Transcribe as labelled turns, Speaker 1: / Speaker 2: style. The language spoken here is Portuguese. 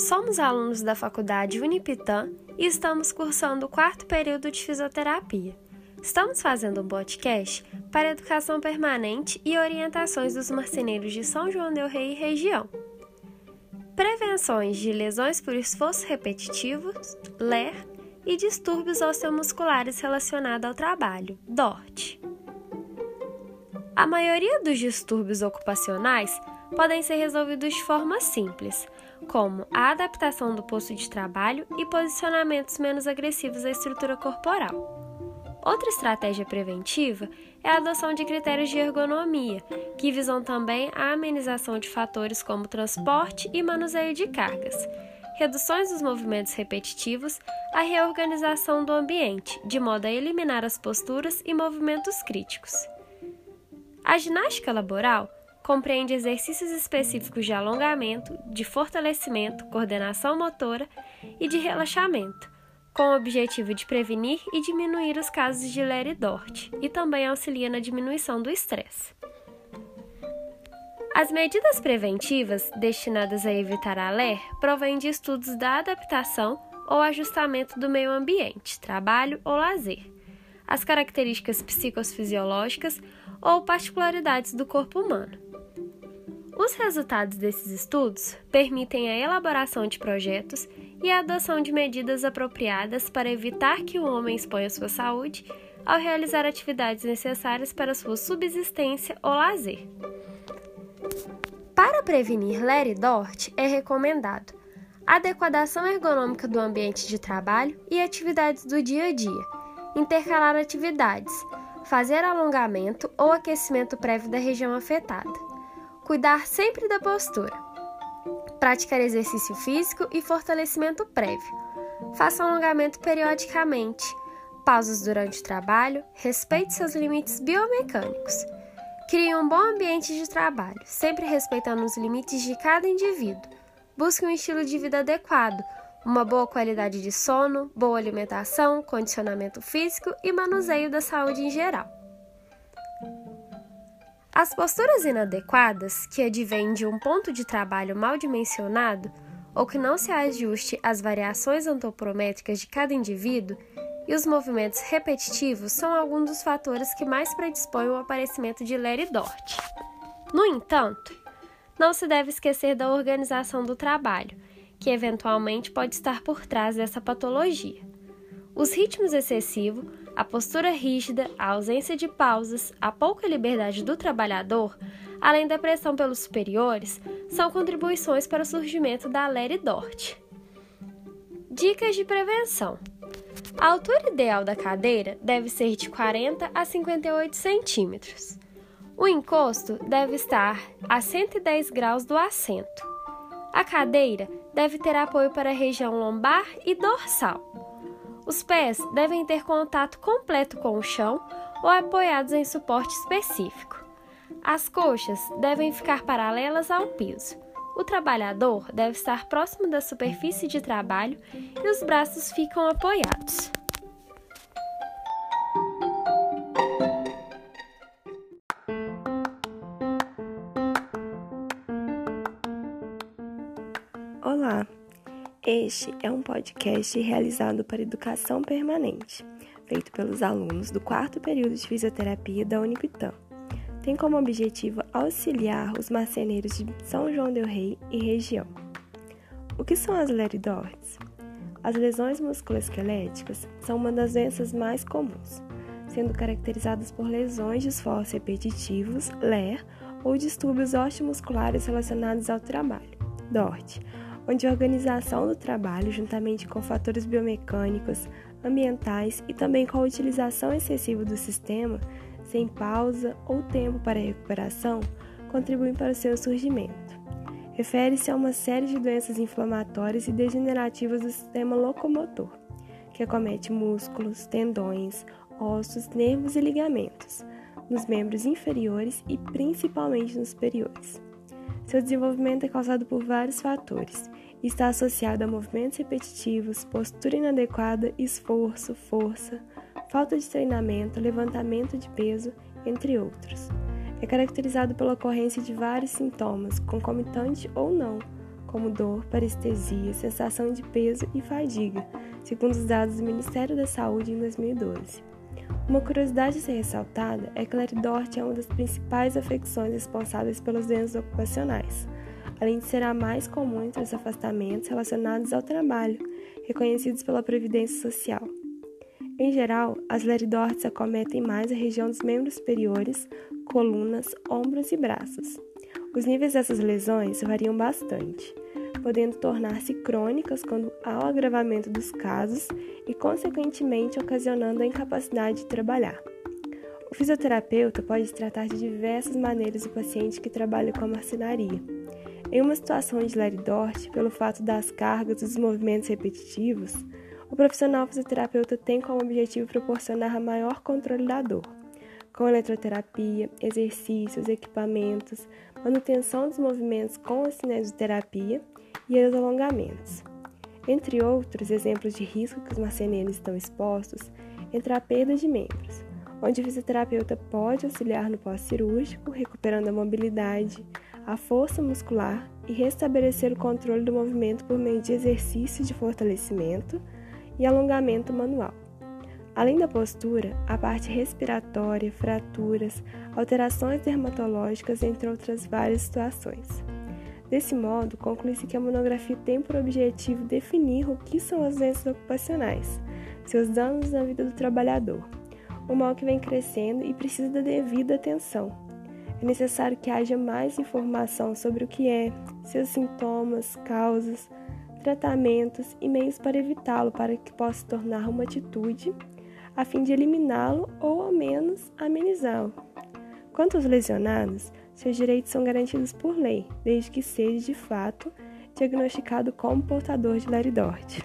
Speaker 1: Somos alunos da Faculdade Unipitã e estamos cursando o quarto período de fisioterapia. Estamos fazendo um podcast para educação permanente e orientações dos marceneiros de São João del Rei e região. Prevenções de lesões por esforço repetitivo, LER, e distúrbios osteomusculares relacionados ao trabalho, DORT. A maioria dos distúrbios ocupacionais podem ser resolvidos de forma simples, como a adaptação do posto de trabalho e posicionamentos menos agressivos à estrutura corporal. Outra estratégia preventiva é a adoção de critérios de ergonomia, que visam também a amenização de fatores como transporte e manuseio de cargas, reduções dos movimentos repetitivos, a reorganização do ambiente, de modo a eliminar as posturas e movimentos críticos. A ginástica laboral compreende exercícios específicos de alongamento, de fortalecimento, coordenação motora e de relaxamento, com o objetivo de prevenir e diminuir os casos de Ler e Dort, e também auxilia na diminuição do estresse. As medidas preventivas destinadas a evitar a LER provêm de estudos da adaptação ou ajustamento do meio ambiente, trabalho ou lazer, as características psicofisiológicas ou particularidades do corpo humano. Os resultados desses estudos permitem a elaboração de projetos e a adoção de medidas apropriadas para evitar que o homem exponha sua saúde ao realizar atividades necessárias para sua subsistência ou lazer. Para prevenir e DORT, é recomendado adequação ergonômica do ambiente de trabalho e atividades do dia a dia, intercalar atividades, fazer alongamento ou aquecimento prévio da região afetada Cuidar sempre da postura. Praticar exercício físico e fortalecimento prévio. Faça alongamento periodicamente. Pausas durante o trabalho. Respeite seus limites biomecânicos. Crie um bom ambiente de trabalho, sempre respeitando os limites de cada indivíduo. Busque um estilo de vida adequado, uma boa qualidade de sono, boa alimentação, condicionamento físico e manuseio da saúde em geral. As posturas inadequadas, que advêm de um ponto de trabalho mal dimensionado ou que não se ajuste às variações antropométricas de cada indivíduo, e os movimentos repetitivos são alguns dos fatores que mais predispõem ao aparecimento de e Dort. No entanto, não se deve esquecer da organização do trabalho, que eventualmente pode estar por trás dessa patologia. Os ritmos excessivos a postura rígida, a ausência de pausas, a pouca liberdade do trabalhador, além da pressão pelos superiores, são contribuições para o surgimento da Ler e Dort. Dicas de prevenção: A altura ideal da cadeira deve ser de 40 a 58 centímetros. O encosto deve estar a 110 graus do assento. A cadeira deve ter apoio para a região lombar e dorsal. Os pés devem ter contato completo com o chão ou apoiados em suporte específico. As coxas devem ficar paralelas ao piso. O trabalhador deve estar próximo da superfície de trabalho e os braços ficam apoiados.
Speaker 2: Olá, este é um podcast realizado para educação permanente, feito pelos alunos do quarto período de fisioterapia da Unipitã. Tem como objetivo auxiliar os marceneiros de São João del Rei e região. O que são as leridortes? As lesões musculoesqueléticas são uma das doenças mais comuns, sendo caracterizadas por lesões de esforço repetitivos, LER, ou distúrbios osteomusculares relacionados ao trabalho, DORT, onde a organização do trabalho, juntamente com fatores biomecânicos, ambientais e também com a utilização excessiva do sistema, sem pausa ou tempo para recuperação, contribuem para o seu surgimento. Refere-se a uma série de doenças inflamatórias e degenerativas do sistema locomotor, que acomete músculos, tendões, ossos, nervos e ligamentos, nos membros inferiores e principalmente nos superiores. Seu desenvolvimento é causado por vários fatores está associado a movimentos repetitivos, postura inadequada, esforço, força, falta de treinamento, levantamento de peso, entre outros. É caracterizado pela ocorrência de vários sintomas, concomitante ou não, como dor, parestesia, sensação de peso e fadiga, segundo os dados do Ministério da Saúde em 2012. Uma curiosidade a ser ressaltada é que Leridort é uma das principais afecções responsáveis pelas doenças ocupacionais, além de ser a mais comum entre os afastamentos relacionados ao trabalho, reconhecidos pela Previdência Social. Em geral, as leridortes acometem mais a região dos membros superiores, colunas, ombros e braços. Os níveis dessas lesões variam bastante, podendo tornar-se crônicas quando há o agravamento dos casos e, consequentemente, ocasionando a incapacidade de trabalhar. O fisioterapeuta pode tratar de diversas maneiras o paciente que trabalha com a marcenaria. Em uma situação de leridorte, pelo fato das cargas e dos movimentos repetitivos, o profissional fisioterapeuta tem como objetivo proporcionar maior controle da dor, com eletroterapia, exercícios, equipamentos, manutenção dos movimentos com a cinesioterapia e os alongamentos. Entre outros exemplos de risco que os marceneiros estão expostos, entra a perda de membros, onde o fisioterapeuta pode auxiliar no pós-cirúrgico, recuperando a mobilidade, a força muscular e restabelecer o controle do movimento por meio de exercícios de fortalecimento, e alongamento manual. Além da postura, a parte respiratória, fraturas, alterações dermatológicas, entre outras várias situações. Desse modo, conclui-se que a monografia tem por objetivo definir o que são as doenças ocupacionais, seus danos na vida do trabalhador, um mal que vem crescendo e precisa da devida atenção. É necessário que haja mais informação sobre o que é, seus sintomas, causas, tratamentos e meios para evitá-lo para que possa tornar uma atitude a fim de eliminá-lo ou ao menos amenizá-lo. Quanto aos lesionados, seus direitos são garantidos por lei, desde que seja de fato diagnosticado como portador de laridorte.